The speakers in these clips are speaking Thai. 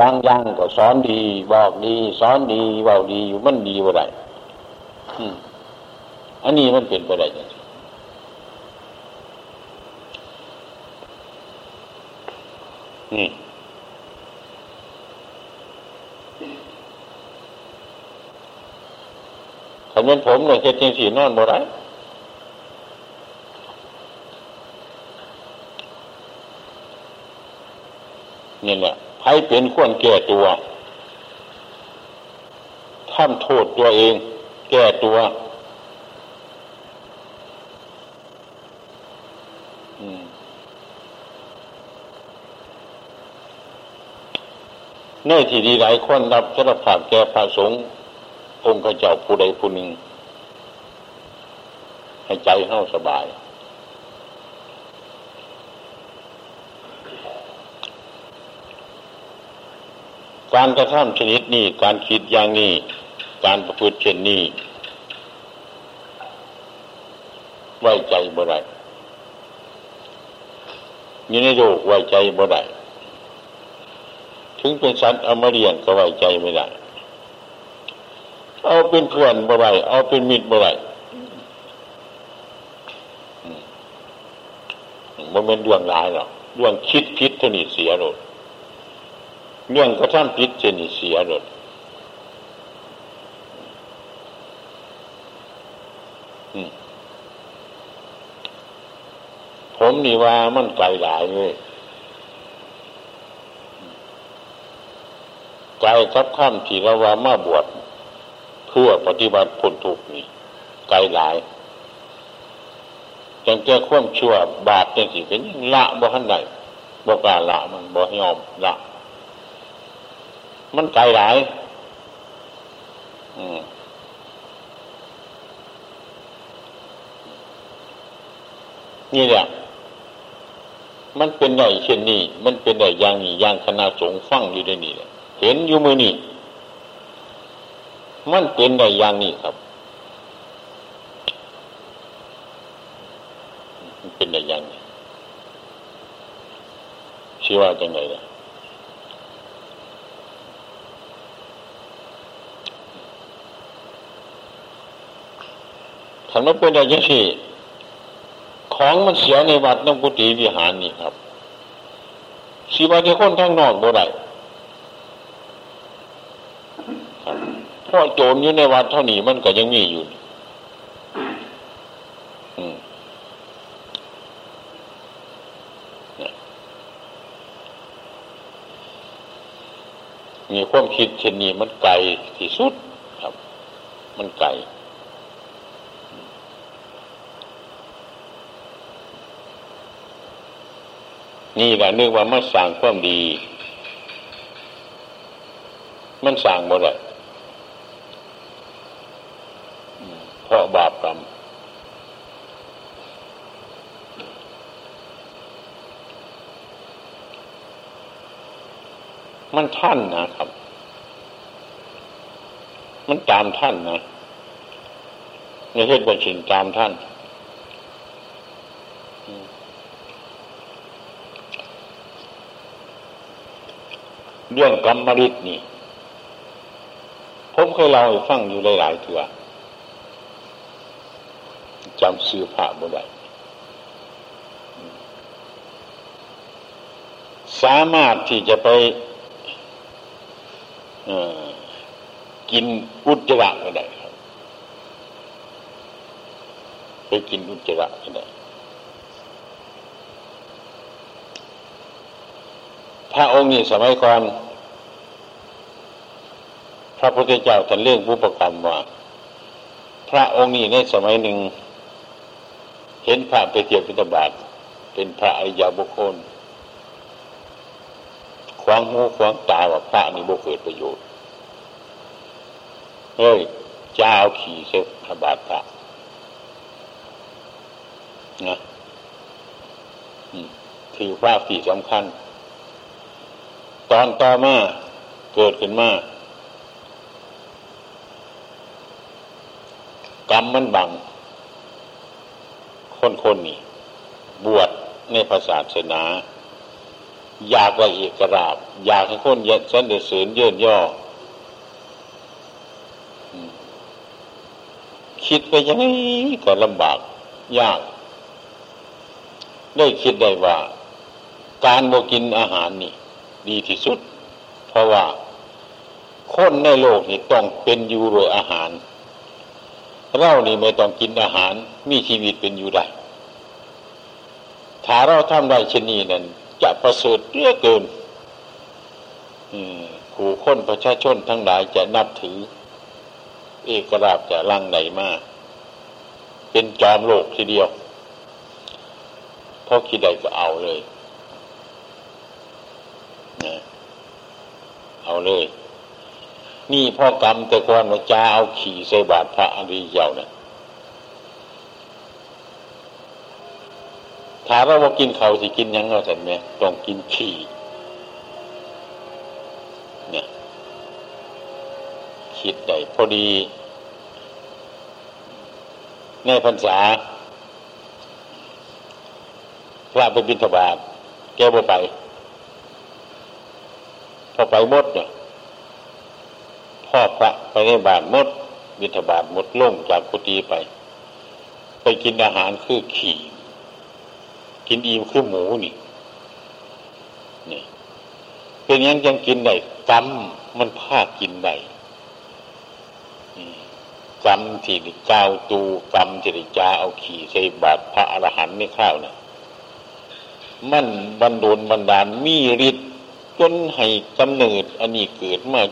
บางอย่างก็สอนดีบอกดี สอนดีบอกดีอยู่มันดีว่าไรอันนี้มันเป็นไปได้ยังนี่คำนั้นผมเลยเฮ็ดจริงสีนอนบ่ไรนี่แหละ ใครเป็นควรแก่ตัวทำโทษตัวเอง แก้ตัวเน่ที่ดีหลายคนรับสารภาพแก่พระสงฆ์องค์เจ้าผู้ใดผู้หนึ่ง ให้ใจเข้าสบาย การกระทำชนิดนี้ การคิดอย่างนี้ การประพฤติเช่นนี้ไว้ใจบ่ได้มีในโลกไว้ใจบ่ได้ถึงเป็นสัตว์เอามาเรียงก็ไว้ใจไม่ได้ เอาเป็นเพื่อนบ่ไรเอาเป็นมิตรบ่ไรมันเป็นเรื่องร้ายหรอกเรื่องคิดพิษเท่านี้เสียหมด เรื่องกระทำพิษเท่านี้เสียหมดผมนี่ว่ามันไกลหลายเลยไกลกับข้ามที่เราว่ามาบวชเพื่อปฏิบัติผลทุกนี่ไกลหลายจังแก้ความชั่วบาปจังสิเป็นละบ่ทันใดบ่กล้าละมันบ่ยอมละ มันไกลหลายนี่แหละมันเป็นได้เช่นนี้ มันเป็นได้อย่างนี้อย่างคณะสงฆ์ฟังอยู่ได้นี่เห็นอยู่มือนี่มันเป็นได้อย่างนี้ครับ เป็นได้อย่างนี้ชื่อว่าจังไงล่ะ ถ้ามันเป็นได้ยังที่ของมันเสียในวัดน้ำกุฏิวิหารนี่ครับสีว่าที่คนทั้งนอกบ่ได้พราะโจมอยู่ในวัดเท่านี้มันก็ยังมีอยู่มีความคิดเช่นนี้มันไกลที่สุดครับ มันไกล นี่แหละนึกว่ามันสั่งความดี มันสั่งหมดเลยพราะบาปกรรมมันท่านนะครับ มันตามท่านนะไม่ใช่เป็นสิ่งตามท่าน เรื่องกรรมริตนี่ผมเคยเล่าให้ฟังอยู่หลายๆเถื่อจำซื้อผ้าบ่ได้สามารถที่จะไปกินอุจจาระก็ได้ครับ ไปกินอุจจาระก็ได้พระองค์นี้สมัยก่อน ระพุทธเจ้าท่านเรื่องบุปกรรมว่า พระองค์นี้ในสมัยหนึ่ง เห็นพระไปเที่ยวพิธบาตเป็นพระอริยบุคคลควางหูควางตาว่าพระนี่บุเกิดประโยชน์เฮ้ยเจ้าขี่เสพบาทพระนะถือพระที่สำคัญ ตอนต่อมาเกิดขึ้นมา กรรมมันบัง คนคนนี้ บวชในพระศาสนา อยากว่าเอกราบ อยากให้คนเย็นสันเดือดสืนเยื่นย่อ คิดไปยังไงก็ลำบาก ยาก ได้คิดได้ว่า การโมกินอาหารนี่ ดีที่สุด เพราะว่าคนในโลกนี่ต้องเป็นอยู่โดยอาหาร เรานี่ไม่ต้องกินอาหาร มีชีวิตเป็นอยู่ได้ถ้าเราทำได้เช่นนี้นั้น จะประเสริฐเรื่อเกินผู้คนประชาชนทั้งหลายจะนับถือ เอกราบจะลังไหนมาก เป็นจอมโลกทีเดียวเพราะคิดใดก็เอาเลย เอาเลย นี่พ่อกรรมแต่ก่อนว่าจะเอาขี่ใส่บาทพระอริยเจ้านะถามว่าว่ากินเขาสิกินยังไงสันไหมต้องกินขี่เนี่ยคิดได้พอดี ในพรรษาพระไปบิณฑบาตแก้บ่ไปพอไปมดเนี่ย พ่อพระไปในบาทมดบิณฑบาตมดล่งจากกุฏิไป ไปกินอาหารคือขี่ กินอิ่มคือหมูนี่นี่เป็นยังยังกินได้กรรมมันภาคกินได้กรรมที่เจ้าตูกรรมที่จาเอาขี่ใส่บาตรพระอรหันต์ในข้าวนะ่ะมันบันดลบันดาลมีฤทธิ์จนให้กำเนิดอันนี้เกิดมา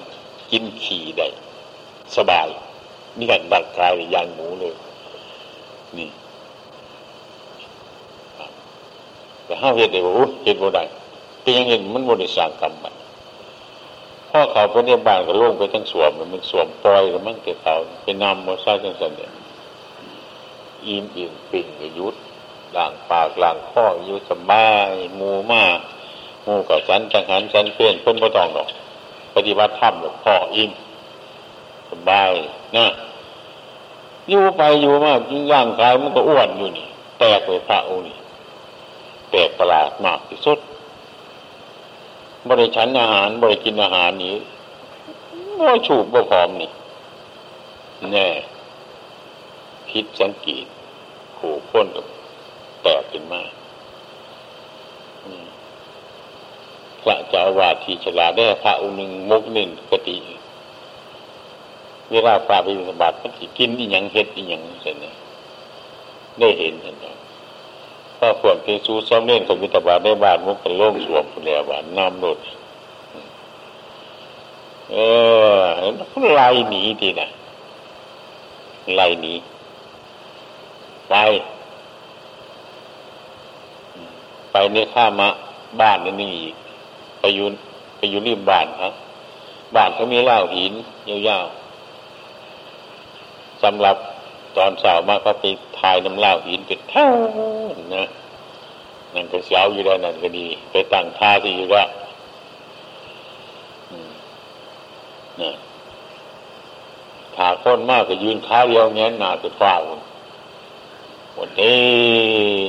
กินขี่ได้สบายนี่กันร่างกายอย่างหมูเลย นี่แต่ห้าเหตุเดียวเหตุบ่ได้เป็นยังเห็นมันบ่ได้สร้างกรรมไปพ่อเขาไปในบ้านก็ล่วงไปทั้งสวมมันสวมปล่อยแล้วมันเกิดเขาเป็นนำมาใช้จังสันเนี่ยอิ่มอิ่มปิ่งยุดล่างปากล่างข้ออยู่สบายมูมามูกับสันจังหันสันเพื่อนเพิ่นบ่ต้องดอก ปฏิบัติธรรมหลวงพ่ออิ่มสบายนะอยู่ไปอยู่มาร่างกายมันก็อ้วนอยู่นี่แตกไปพระองค์นี่แปลกประหลาดมากที่สุดบริฉันอาหารบริกินอาหารนี้บ่ฉูบบ่พร้อมนี่แน่คิดสังเกตขู่พ้นกับแตกขึ้นมา พระเจ้าวาดที่ฉลาดได้พระองค์หนึ่งมุกหนึ่งกติเวลาพระไปบิณฑบาตมันสิกินอีหยังเฮ็ดอีหยังเสร็จเนี่ยได้เห็นเห็นถ้าพวกที่สู้ซ้อมเล่นกับวิตาบาได้บาดมันเป็นโล่งสวมแล้วบาดน้ำหลดเออไล่หนีทีนะไล่หนีไปไปในข้ามะบ้านนี่อีก ไปอยู่ไปอยู่ริมบ้านครับบ้านเขามีเหล่าหินยาวๆสำหรับตอนสาวมาเขาไปทายน้ำเหล่าหินเป็นเท่านะนั่นก็เสียวอยู่แล้วนั่นก็ดี ไปตั้งท่าที่อยู่แล้วนะถ้าคนมากก็ยืนขาเดียวเงี้ยหนาจะฟ้าคนคนเอ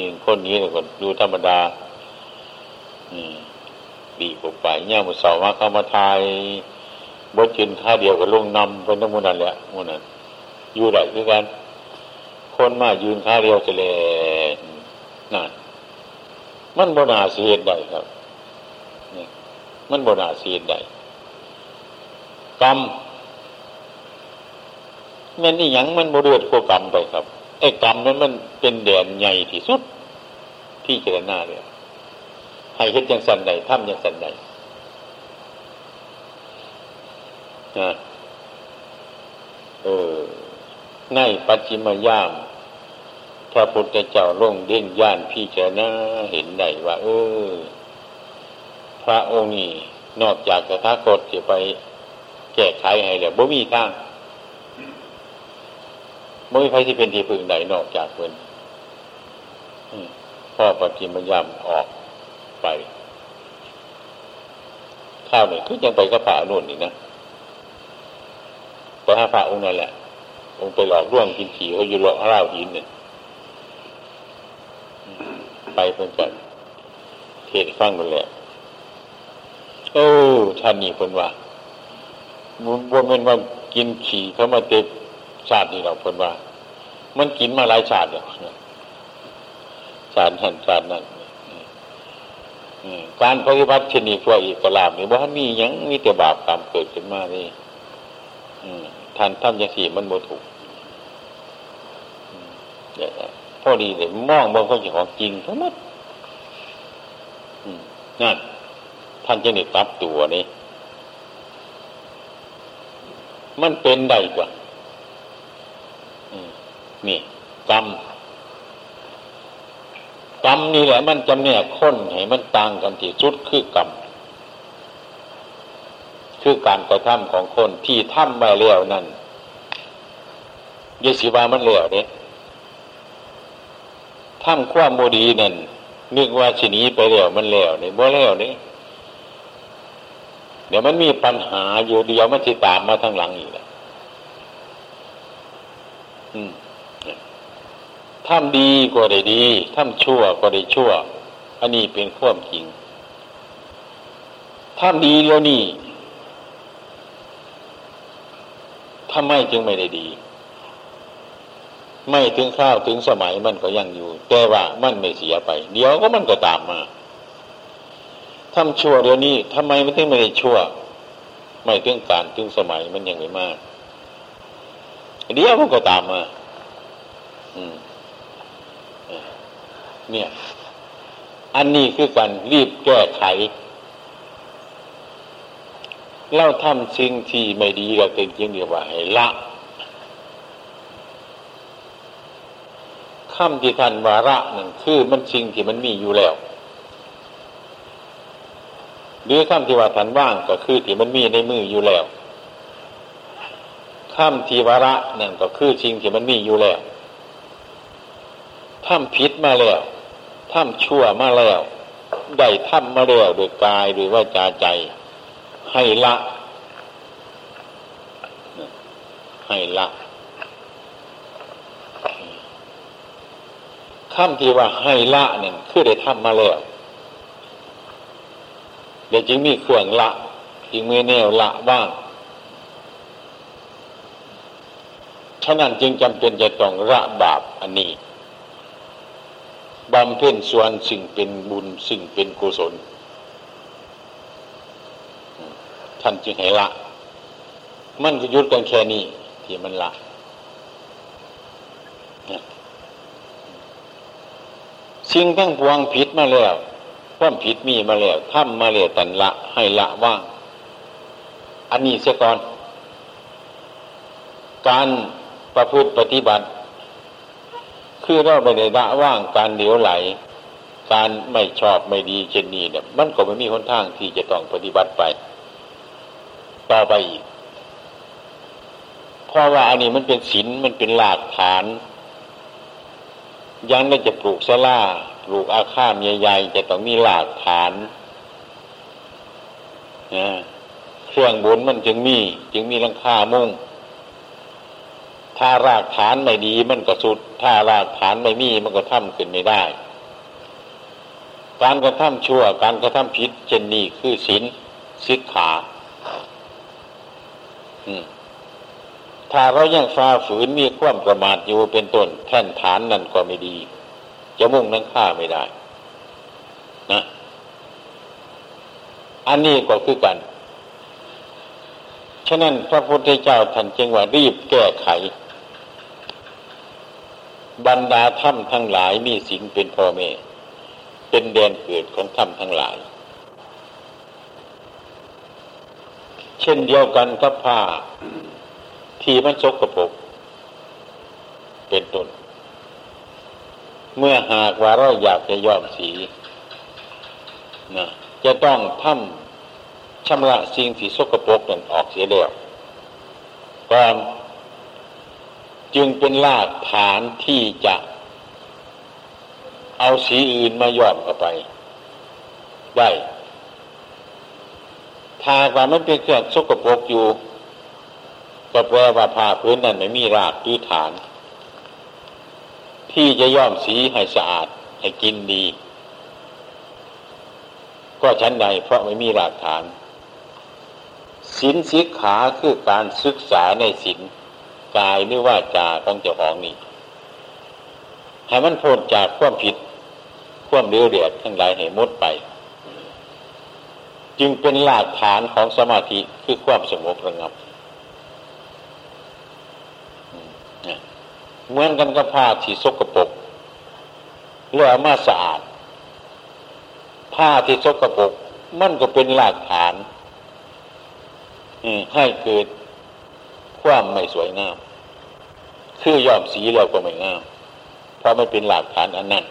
งคนนี้เนี่ยคนดูธรรมดา อืม ดีกว่าไปเนี่ยมันสาวมาเข้ามาทายบดยืนขาเดียวกับลุงนำเป็นทั้งมดนั่นแหละมดนั้นอยู่ได้คือกัน คนมายืนขาเดียวจะเลยนั่นมันบนาเสียดได้ครับนี่มันบนาเสียดได้กรรมแม่นี่ยังมันบเดือดกกรรมไปครับไอ้กรรมนั้นมันเป็นแดนใหญ่ที่สุดที่เจรนาเลย ให้เห็นยังสันใดทำยังสันใดนะเออในปัจจิมยามพระพุทธเจ้าลงเด่นย่านพี่เจนะเห็นได้ว่า เออ พระองค์นี้นอกจากสถาคตจะไปแก้ไขให้แล้วบ่มีทางบ่มีใครที่เป็นที่พึ่งใดนอกจากเพิ่นพ่อปฏิมยามออก ไป ข้าวเนี่ยคือยังไปกับพระอนุนนี่นะไปหาพระองค์นั่นแหละ องค์ไปหลอกล่วงกินขี่เขาอยู่หลอกเล่าหินเนี่ยไปเพื่อนกันเทศฟังนั่นแหละเออท่านนี่คนว่าบนเป็นว่ากินขี่เขามาเต็ชาตินี่เราคนว่า มันกินมาหลายชาติแล้วชาตินั้นชาตินั้น การปฏิบัติชนิดพวอีกลาบนี่ว่ามียังมีแต่บาปกรรมเกิดขึ้นมานี่ท่านทำอย่างสี่มันโมถูกพอดีเลยมองบางคนของจริงทั้งหมดนั่นท่านจะนี่รับตัวนี่มันเป็นได้กว่านี่กรรม รรมนี่แหละ มันจำแนกค้นให้มันต่างกันที่สุดคือกรรมคือการกระทำของคนที่ทำไปแล้วนั่นยสิวามันแล้วเนี่ยทำความโมดีนั่นนึกว่าชนีไปแล้วมันแล้วเนี่ยบ่แล้วเนี่ยเดี๋ยวมันมีปัญหาอยู่เดียวมันจะตามมาทางหลังอีกแหละอืม ทำดีก็ได้ดีทำชั่วก็ได้ชั่ว อันนี้เป็นความจริงทำดีแล้วนี่ทำไมจึงไม่ได้ดี ไม่ถึงข้าวถึงสมัยมันก็ยังอยู่ แต่ว่ามันไม่เสียไป เดี๋ยวก็มันก็ตามมาทำชั่วเดี๋ยวนี้ทำไมมันถึงไม่ได้ชั่ว ไม่ถึงการถึงสมัยมันยังไม่มาก เดี๋ยวมันก็ตามมา อืม เนี่ย อันนี้คือการรีบแก้ไข เราทำสิ่งที่ไม่ดีก็เป็นจริงเดียวว่าให้ละคำที่ท่านวาระนั่นคือมันสิ่งที่มันมีอยู่แล้วหรือคำที่ว่าท่านว่างก็คือที่มันมีในมืออยู่แล้วคำที่วาระนั่นก็คือสิ่งที่มันมีอยู่แล้ว ทำผิดมาแล้วทำชั่วมาแล้วได้ทำมาแล้วโดยกายหรือว่าจาใจ ให้ละ ให้ละคำที่ว่าให้ละเนี่ยคือได้ทำมาแล้วเดี๋ยวจึงมีเครื่องละจึงมีแนวละบ้างฉะนั้นจึงจำเป็นจะต้องละบาปอันนี้ำเพ็ญส่วนสิ่งเป็นบุญสิ่งเป็นกุศล ท่านจึงให้ละ มันก็ยุดกันแค่นี้ที่มันละสิ่งทั้งพวงผิดมาแล้วความผิดมีมาแล้วทำมาแล้วตันละให้ละว่าง อันนี้เสียก่อน การประพฤติปฏิบัติ คือเราไม่ได้ละว่างการเดียวไหล การไม่ชอบไม่ดีเช่นนี้เนี่ย มันก็ไม่มีหนทางที่จะต้องปฏิบัติไป ต่อไปอีกเพราะว่าอันนี้มันเป็นศีลมันเป็นหลักฐานยังได้จะปลูกสลาปลูกอาคารใหญ่ๆจะต้องมีหลักฐานนะเครื่องบนมันจึงมี จึงมีรังคามุ่ง ถ้ารากฐานไม่ดีมันก็สุด ถ้ารากฐานไม่มีมันก็ทำขึ้นไม่ได้ การกระทำชั่ว การกระทำผิดเจนนี้คือศีลสิกขาถ้าเรายังฝ่าฝืนมีความประมาทอยู่เป็นต้นแท่นฐานนั่นก็ไม่ดี จะมุ่งนั้นฆ่าไม่ได้ นะ อันนี้ก็คือกัน ฉะนั้นพระพุทธเจ้าท่านจึงว่ารีบแก้ไข บรรดาถ้ำทั้งหลายมีสิงเป็นพ่อแม่ เป็นแดนเกิดของถ้ำทั้งหลาย เช่นเดียวกันกับผ้าที่มันชกกระปกเป็นต้นเมื่อหากว่าเราอยากจะย้อมสีนะจะต้องทำชำระสิ่งที่สกปรกนั้นออกเสียแล้วก่อน จึงเป็นรากฐานที่จะเอาสีอื่นมาย้อมเข้าไป ได้ถ้าว่ามันเป็นเครื่องสกปรกอยู่ก็แปลว่าผ้าพื้นนั้นไม่มีรากหรือฐาน ที่จะย้อมสีให้สะอาดให้กินดีเพราะชั้นใดเพราะไม่มีหลักฐานศีลสิกขาคือการศึกษาในศีล กายหรือว่าจาของเจ้าของนี่ให้มันพ้นจากความผิด ความเดือดเดือดทั้งหลายให้มดไป จึงเป็นหลักฐานของสมาธิคือความสงบระงับเหมือนกันกับผ้าที่สกปรกเลื่อมาสะอาด ผ้าที่สกปรกมันก็เป็นหลักฐานให้เกิด ความไม่สวยงาม คือยอมสีเราก็ไม่งาม เพราะมันเป็นหลักฐานอันนั้น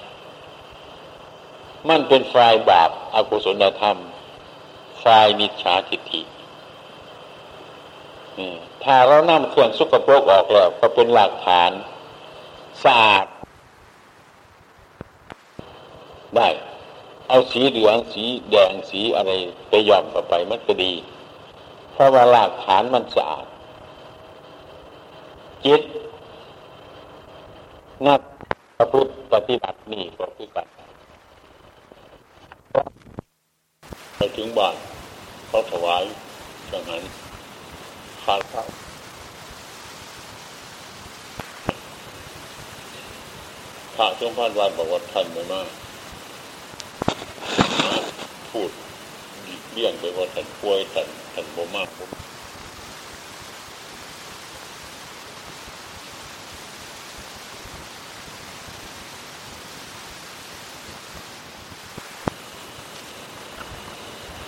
มันเป็นฝ่ายบาปอากุศลธรรมฝ่ายมิจฉาทิฏฐิถ้าเรานำเครื่องสุกปรกออกแล้วก็เป็นหลักฐานสะอาดได้ เอาสีเหลืองสีแดงสีอะไรไปย่อมเข้าไปมันก็ดี เพราะว่าหลักฐานมันสะอาดจิต นักประพฤติปฏิบัตินี่ก็คือกันไปถึงบ้านเขาถวายจังนั้นขาดข้าวพระช่วงพันวันบอกว่าท่านไม่มากพูดเลี่ยงไปว่าท่านป่วยท่านท่านบ่มากผม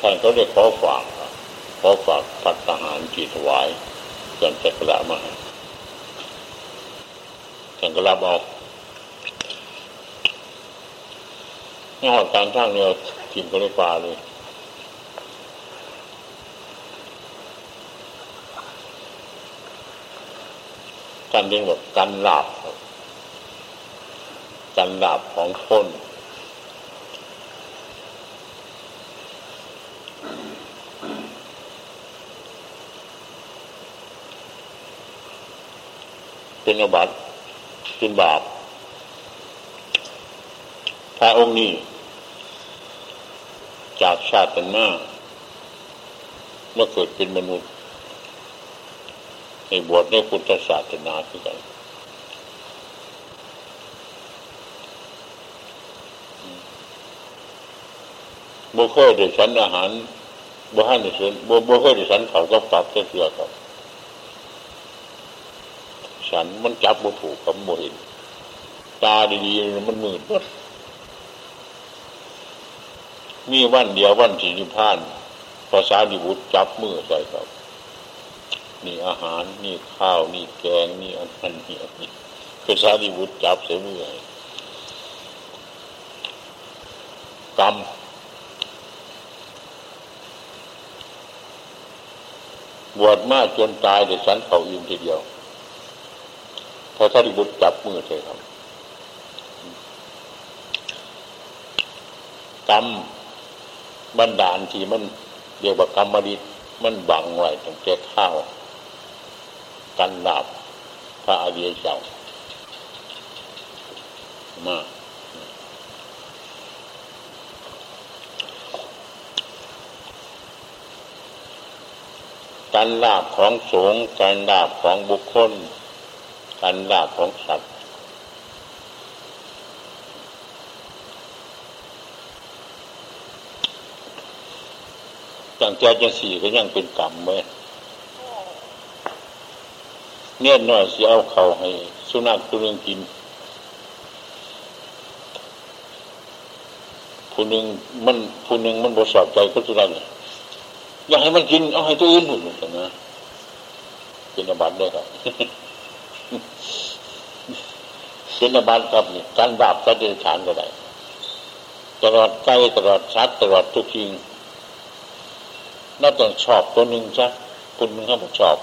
ท่านเขาเรียกขอฝากขอฝากพัฒหารจีถวายเกินจักระมาท่านก็รับเอางอดการทางเนี่ยทิมก็เลยปลาเลยกันเรียกว่ากันหลาบกันหลาบของคน เป็นอบัตเป็นบาปพระองค์นี้ จากชาติเป็นมาเมื่อเกิดเป็นมนุษย์ในบวชในพุทธศาสนาคือกันบ่เคยได้ฉันอาหารบ่ให้ได้ฉันบ่บ่เคยได้ฉันเขาก็ปรับเสื่อครับ ฉัน มันจับบ่ถูกกับบ่เห็น ตาดีๆมันมืดมดมีวันเดียววันที่นิพพานภาษาดิบุตรจับมือใส่ครับ นี่อาหารนี่ข้าวนี่แกงนี่อันนั้นนี่อันนี้คือสารีบุตรจับเสียมือกรรมบวชมาจนตายเดี๋ยวฉันเขาอิ่มทีเดียว พอสารีบุตรจับมือใช่ครับกรรมบันดาลที่มันเรียกว่ากรรมริมันบังไว้ตั้งแต่ข้าว กันดาบพระอริยเจ้ามาการลาบของสงฆ์การลาบของบุคคล การลาบของสัตว์ ตั้งใจจะสี่ก็ยังเป็นกรรมไหมเนี่ยหน่อยสิเอาเขาให้ สุนัขตัวนึงกินผู้หนึ่งมันผู้หนึ่งมันบสอบใจก็สุนัขอยากให้มันกินเอาให้ตัวอื่นหมดเลยนะเป็นอบัตด้วยครับ เป็นบัตครับนี่การบาปก็เดินฐานก็ได้ ตลอดใจตลอดชัดตลอดทุกทิงน่าต้องชอบตัวหนึ่งจ้ะคุณมึงเขาบอกชอบ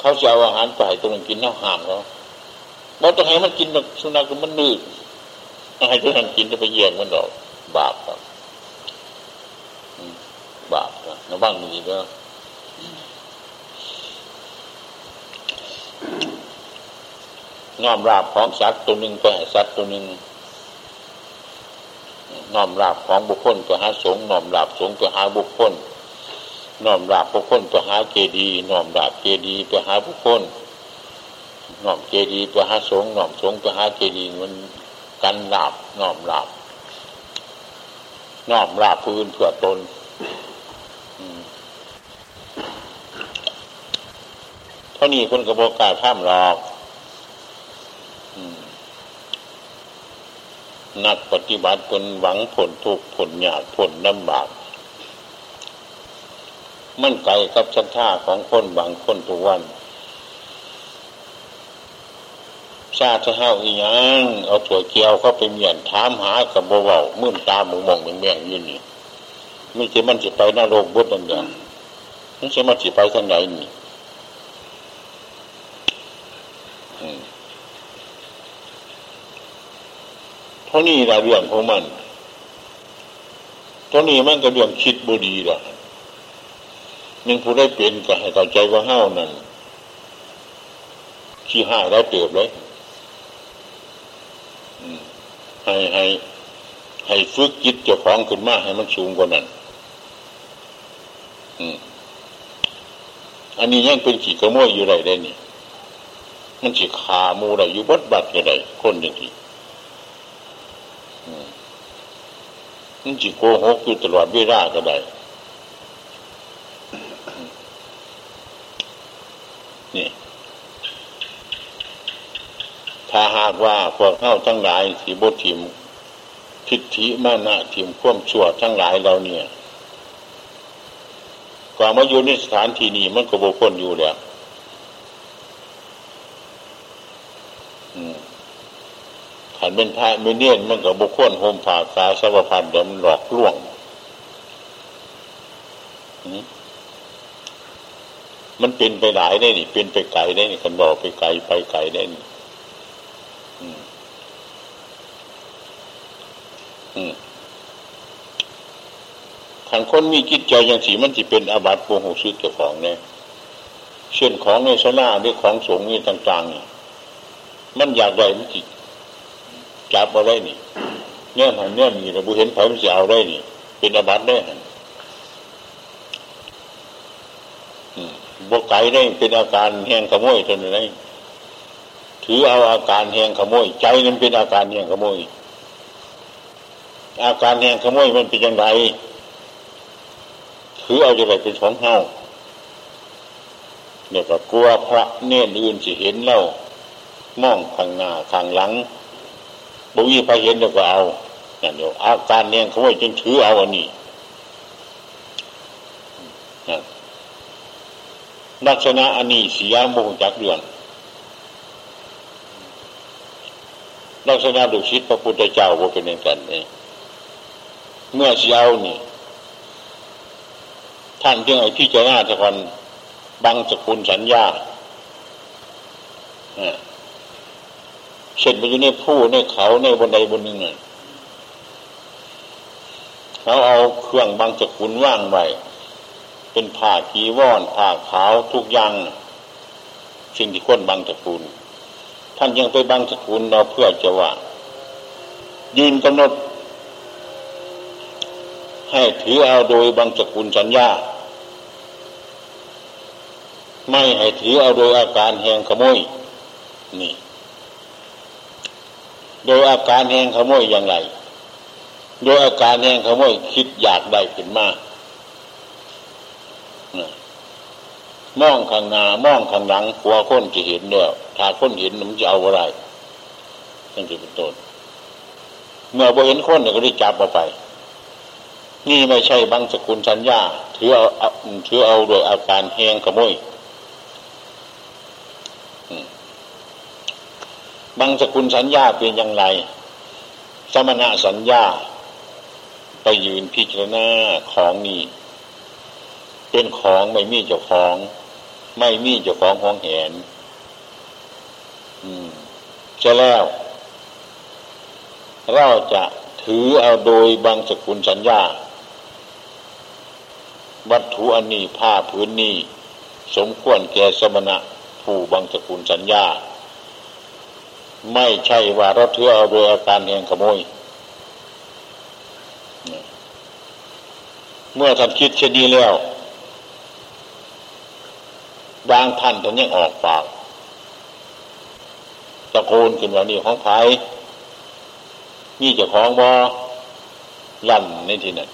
เขาจะเอาอาหารไปตัวนึงกินน้าห้ามเขาบอกต้องให้มันกินแบบสุนัขมันนืดให้ตัวนั้นกินจะไปเยี่ยงมันดอกบาปครับบาปนะนะบ้างมีก็ น้อมราบของสัตว์ตัวหนึ่งไปให้สัตว์ตัวหนึ่งน้อมราบของบุคคลตัวหาสงน้อมราบสงตัวหาบุคคลน้อมราบบุคคลตัวหาเจดีน้อมราบเจดีตัวหาบุคคลน้อมเจดีตัวหาสงน้อมสงตัวหาเจดีมันกันลาบน้อมลาบน้อมลาบพื้นเพื่อตนเท่านี้คนกระบอกกาท่ามรอก นักปฏิบัติคนหวังผลทุกผลยากผลลำบาก มันไกลกับชันท่าของคนบางคนทุกวันชาติเฮาอีหยังเอาถั่วเกียวเข้าไปเมียนถามหากับโบเบามื่นตาหมูมองเมียงยืนนี่ไม่ใช่มันจะไปนรกบุตรนั่นเดียวไม่ใช่มันจะไปทางไหนนี่ เท่านี้ละเรื่องของมันเท่านี้มันก็เรื่องคิดบุดีละยังผู้ได้เป็นก็ให้เข้าใจว่าเฮ้านั่นขี้ห้าได้เติบเลยให้ให้ให้ฝึกจิตเจ้าของขึ้นมาให้มันสูงกว่านั้นอันนี้ยังเป็นขี่กระโมยอยู่ไรได้นี่ มันฉีขามูไรอยู่บัดบัดอยู่ไรคนอย่างที่ มันจีโกหกอยู่ตลอดเวลาก็ได้นี่ ถ้าหากว่าพวกเข้าทั้งหลายทีบทิมทิฏฐิมานะทิมข่วมชั่วทั้งหลายเราเนี่ยกว่ามาอยู่ในสถานที่นี้มันก็บกคนอยู่แล้วขัน เป็นพระเมเนียนมันกับบุคคลโฮมผ่าสาสวพันเดี๋ยวมันหลอกลวงมันเป็นไปหลายได้นี่ เป็นไปไกลได้นี่กันบอกไปไกลไปไกลได้นี่ขันคนมีกิจใจอย่างสีมันจะเป็นอาบัติโวหูซื้อเจ้าของเนี่ยเช่นของในสนาหรือของสงฆ์นี่ต่างๆนี่มันอยากได้มันจิ จับเอาได้นี่เนี่ยหันเนี่ยมีระบุเห็นไผมันจะเอาได้นี่ เป็นอาบัติได้หันบกไก่ได้เป็นอาการแห้งขโมยทนได้ถือเอาอาการแห้งขโมย ใจนั้นเป็นอาการแห้งขโมย อาการแห่งขโมยมันเป็นยังไงถือเอาจะไรเป็นของเฮาเนี่ยก็กลัวพระเน่นอื่นสิเห็นเล่ามองข้างหน้าข้างหลัง บุญไปเห็นเดี๋ยวก็เอานั่นเดี๋ยวอาการเนี่ยขโมยจึงถือเอาอันนี้ลักษณะอันนี้เสียโมงจากเดือนลักษณะดุสิตพระพุทธเจ้าว่าเป็นอย่างนั้นเองเมื่อเสียวนี่ท่านจึงไอ้ที่เจะน่าจะคนบังสกุลสัญญา เช่นไปอยู่ในผู้ในเขาในบนใดบนหนึ่งเขาเอาเครื่องบางสกุลว่างไว้เป็นผ้ากีว่อนผ้าขาวทุกอย่างสิ่งที่คนบางสกุลท่านยังไปบางสกุลเราเพื่อจะว่า ยืนกำหนด ให้ถือเอาโดยบางสกุลสัญญา ไม่ให้ถือเอาโดยอาการแหงขโมยนี่ โดยอาการแหงขโมยอย่างไร โดยอาการแหงขโมยคิดอยากได้ขึ้นมากมองข้างหน้ามองข้างหลังกลัวคนจะเห็นเนี่ยถ้าคนเห็นมันจะเอาอะไรนั่นจะเป็นต้นเมื่อบ่เห็นคนก็ได้จับเอาไป นี่ไม่ใช่บางสกุลสัญญาถือเอาถือเอาโดยอาการแหงขโมย บางสกุลสัญญาเป็นอย่างไร สมณะสัญญา ไปยืนพิจารณาของนี่เป็นของไม่มีเจ้าของ ไม่มีเจ้าของของแหนจะแล้ว เราจะถือเอาโดยบางสกุลสัญญา วัตถุอันนี้ผ้าพื้นนี้ สมควรแก่สมณะผู้บางสกุลสัญญา ไม่ใช่ว่าเราเถือเอาโดยอาการแห่งขโมย เมื่อท่านคิดเช่นนี้แล้วบางท่านท่านยังออกปากตะโกนขึ้นว่านี่ของไผ่นี่จะของบอลั่นในที่นั้น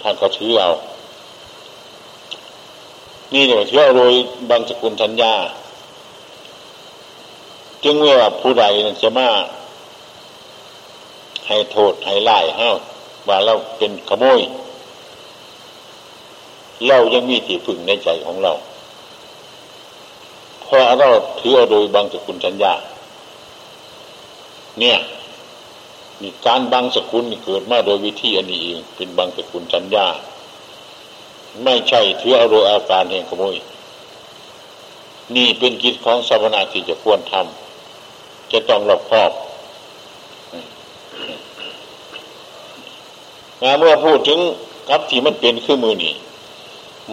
ท่านก็ถือเอา นี่เดี๋ยวเชื่อโดยบางสกุลทัญญา จึงเมื่อผู้ใดจะมาให้โทษให้ไล่ห้าว่าเราเป็นขโมย เรายังมีที่พึ่งในใจของเราเพอเราถือเอาโดยบางสกุลสัญญา เนี่ยมีการบางสกุลเกิดมาโดยวิธีอันนี้เองเป็นบางสกุลสัญญา ไม่ใช่ถืออาโดยอาการแห่งขโมย นี่เป็นกิจของสมณะที่จะควรทำจะต้องรอบคอบมาเมื่อพูดถึงครับที่มันเป็นขึ้นมือนี่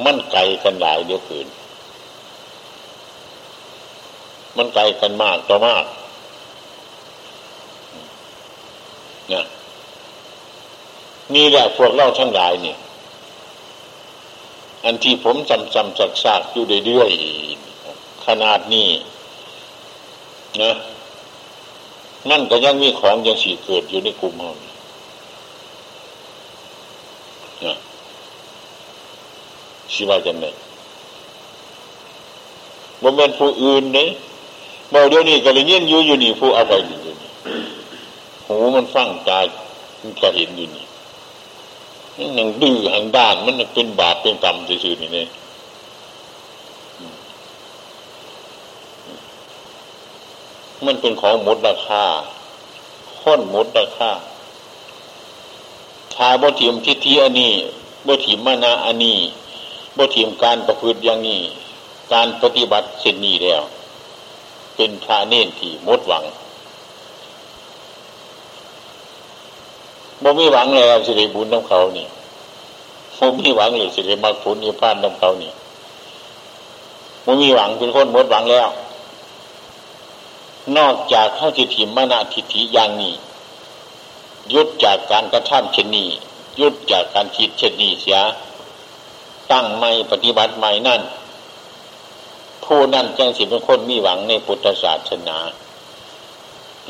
มันไกลกันหลายเดียวคืน มันไกลกันมากต่อมากเนี่ยนี่แหละพวกเล่าทั้งหลายนี่ อันที่ผมจำจำสักซากอยู่เรื่อยๆขนาดนี้นะนั่นก็ยังมีของยังสีเกิดอยู่ในกลุ่มเราเนี่ยสิว่าจังไงบ่แม่นผู้อื่นเนี่ยเมื่เดี๋ยวนี้ก็เลยเงี้ยอยู่อยู่นี่ผู้เอาไปอยู่นี่หูมันฟังตามันก็เห็นอยู่นี่ มันยังดื้อหังด้านมันเป็นบาปเป็นกรรมซื่อๆนี่เนี่ยมันเป็นของหมดราคาค้นหมดราคาชาบ่ถีมทิฏฐิอันนี้บ่ถีมมานาอันนี้บ่ถีมการประพฤติอย่างนี้ การปฏิบัติเช่นนี้แล้ว เป็นพระเนนที่มดหวัง บ่มีหวังเลยสิริบุญน้ำเขานี่บ่มีหวังเลยสิริมรรคผลนิพพานน้ำเขานี่บ่มีหวังเป็นคนหมดหวังแล้ว นอกจากเข้าจิตถิมนาทิฏฐิอย่างนี้ยุดจากการกระทำเช่นนี้ยุดจากการคิดเช่นนี้เสีย ตั้งไม่ปฏิบัติไม่นั่น ผู้นั่นจังสิเป็นคนมีหวังในพุทธศาสนา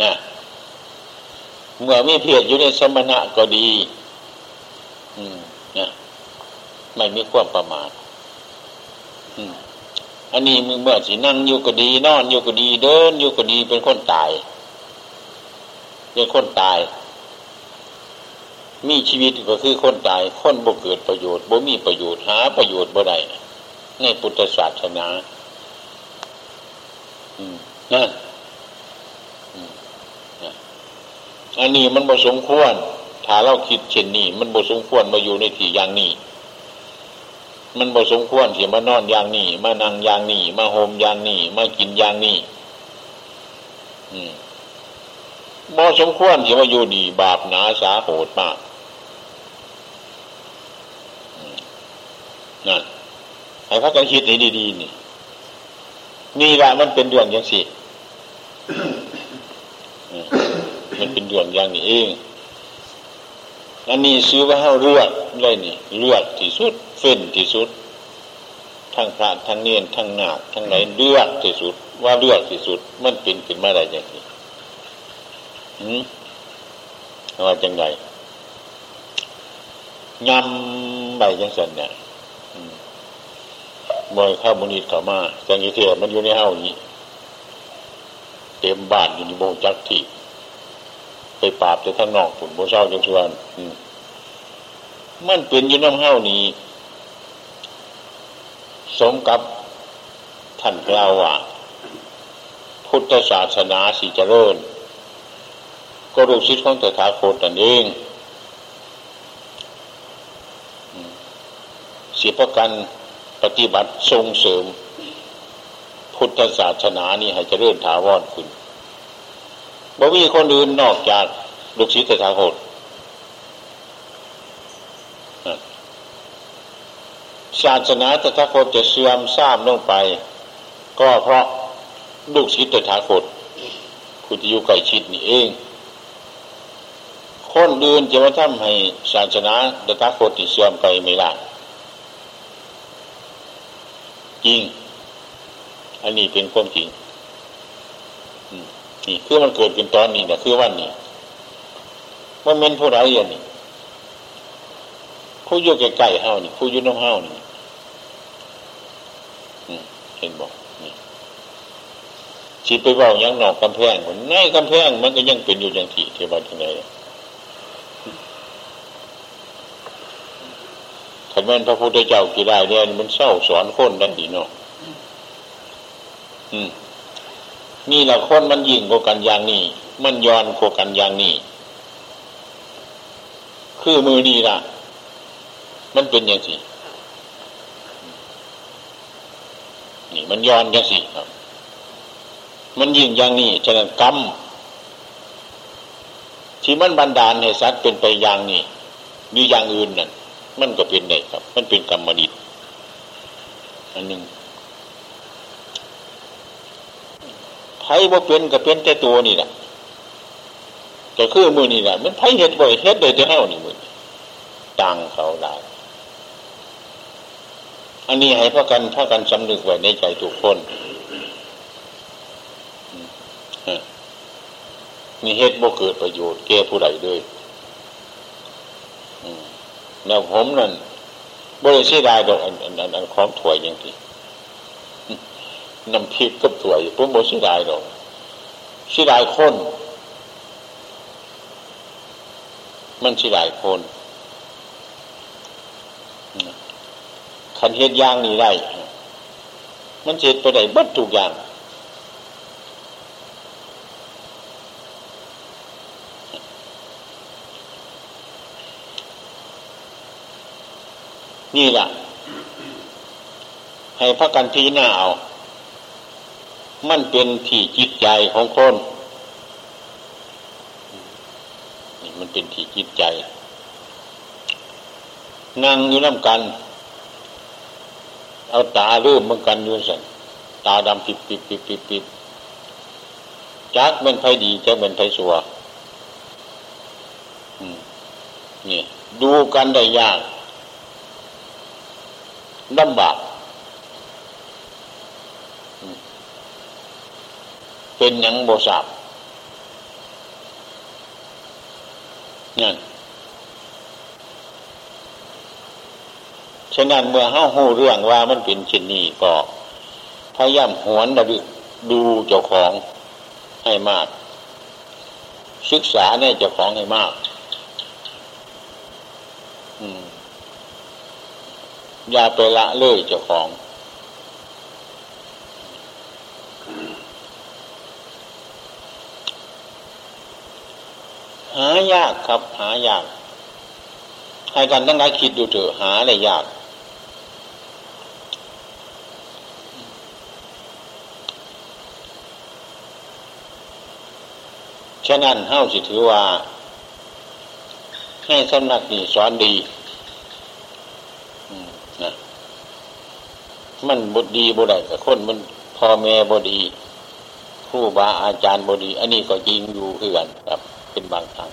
นะ เมื่อมีเพียรอยู่ในสมณะก็ดี อืมนะไม่มีความประมาทอืมอันนี้มึงเมื่อสินั่งอยู่ก็ดี นอนอยู่ก็ดี เดินอยู่ก็ดีเป็นคนตายเป็นคนตาย มีชีวิตก็คือคนตาย คนบ่เกิดประโยชน์บ่มีประโยชน์หาประโยชน์บ่ได้ในพุทธศาสนานั่น อันนี้มันบ่สมควรถ้าเราคิดเช่นนี้ มันบ่สมควรมาอยู่ในที่อย่างนี้ มันบ่สมควรที่มานอนอย่างนี้ มานั่งอย่างนี้ มาโฮมอย่างนี้ มากินอย่างนี้บ่สมควรที่มาอยู่ดีบาปหนาสาโหดมากนั่นให้พักกันคิดให้ดีๆนี่นี่แหละมันเป็นเรื่องอย่างสิ มันเป็นเรื่องอย่างนี้เอง อันนี้ซื้อว่าเฮาเลือกเลยนี่เลือกที่สุดเฟ้นที่สุด ทั้งพระทั้งเนียนทั้งนาทั้งไหนเลือกที่สุด ว่าเลือกที่สุด มันเป็นขึ้นมาได้อย่างนี้อืมว่าจังไรยำใบจังสันเนี่ยมวยข้าวมุนิดเข้ามาจังกีเทียมันอยู่ในเฮ้านี้ เต็มบ้านอยู่ในโบจักที่ ไปปราบแต่ข้างนอกผุนโบเศร้าจังชวนมันเป็นอยู่น้ำเฮ้านี้ สมกับท่านกล่าวว่าพุทธศาสนาสีเจริญ ก็รู้ชิดของแต่ถาโคตนั่นเองเสียประกันปฏิบัติส่งเสริม พุทธศาสนานี่ให้เจริญถาวรขึ้น บ่มีคนอื่นนอกจากลูกศิษย์ตถาคตศาสนาตถาคตจะเสื่อมทราบลงไป ก็เพราะลูกศิษย์ตถาคตผู้ที่อยู่ใกล้ชิดนี่เอง คนอื่นจะมาทำให้ศาสนาดตาโคตเสื่อมไปไม่ได้จริง อันนี้เป็นความจริง นี่คือมันเกิดขึ้นตอนนี้นะคือวันนี้ว่าเม็นผู้ไรอย่างนี้ผู้อยู่ใกล้ๆเฮานี่ผู้อยู่น้องเฮานี่เห็นบอกนี่ชีไปว่ายังนอกกำแพงคนในกำแพงมันก็ยังเป็นอยู่อย่างที่เทวดาที่ไหนถ้าแม่นพระพุทธเจ้ากี่ได้เนี่ยมันเศร้าสอนคนนั่นดีเนาะอืม นี่แหละคนมันยิ่งกว่ากันอย่างนี้มันย้อนกว่ากันอย่างนี้คือมือนี่ล่ะมันเป็นอย่างสินี่มันย้อนอย่างสิครับ มันยิ่งอย่างนี้ฉะนั้นกรรมที่มันบันดาลให้สัตว์เป็นไปอย่างนี้หรืออย่างอื่นนั่นมันก็เป็นได้ครับ มันเป็นกรรมนิดอันหนึ่ง ไพ่บ่เป็นก็เป็นแต่ตัวนี่แหละก็คือมือนี่แหละมันไพ่เห็ดบ่อยเห็ดโดยเท่านี่มือต่างเขาได้อันนี้ให้พระกันพระกันสำนึกไว้ในใจทุกคนนี่เฮ็ดบ่เกิดประโยชน์แก่ผู้ใดเลยแล้วผมนั่นบริสีได้ดอกอันอันอันของถวยอย่างที่ น้ำพริกกับถวยผมบริสีได้ดอกสีได้คนมันสีได้คนขันเฮ็ดย่างนี้ได้ มันเจ็ดไปได้บัดทุกอย่าง นี่แหละให้พระกันพีหน้าเอา มันเป็นที่จิตใจของคนนี่มันเป็นที่จิตใจ นั่งอยู่น้ำกัน เอาตาเริ่มมันกันอยู่สันตาดำปิบปิบปิบปิบปิบจักเป็นไฟดีจักเป็นไฟสัวนี่ ดูกันได้ยากลำบาก เป็นยังโบสาบนั่นฉะนั้นเมื่อเฮ้าหูเรื่องว่ามันเป็นชินนี้ก็พยายามหวนระดูเจ้าของให้มาก ศึกษาในเจ้าของให้มากอย่าไปละเลยเจ้าของ หายากครับ หายากให้กันตั้งใจคิดดูเถอะหาอะไรยาก ฉะนั้นเฮ้าสิถือว่า ให้สำนักนี่สอนดีมันบดีบได้แต่คนมันพ่อแม่บดีครูบาอาจารย์บดี อันนี้ก็จริงอยู่เพื่อนครับ เป็นบางครั้ง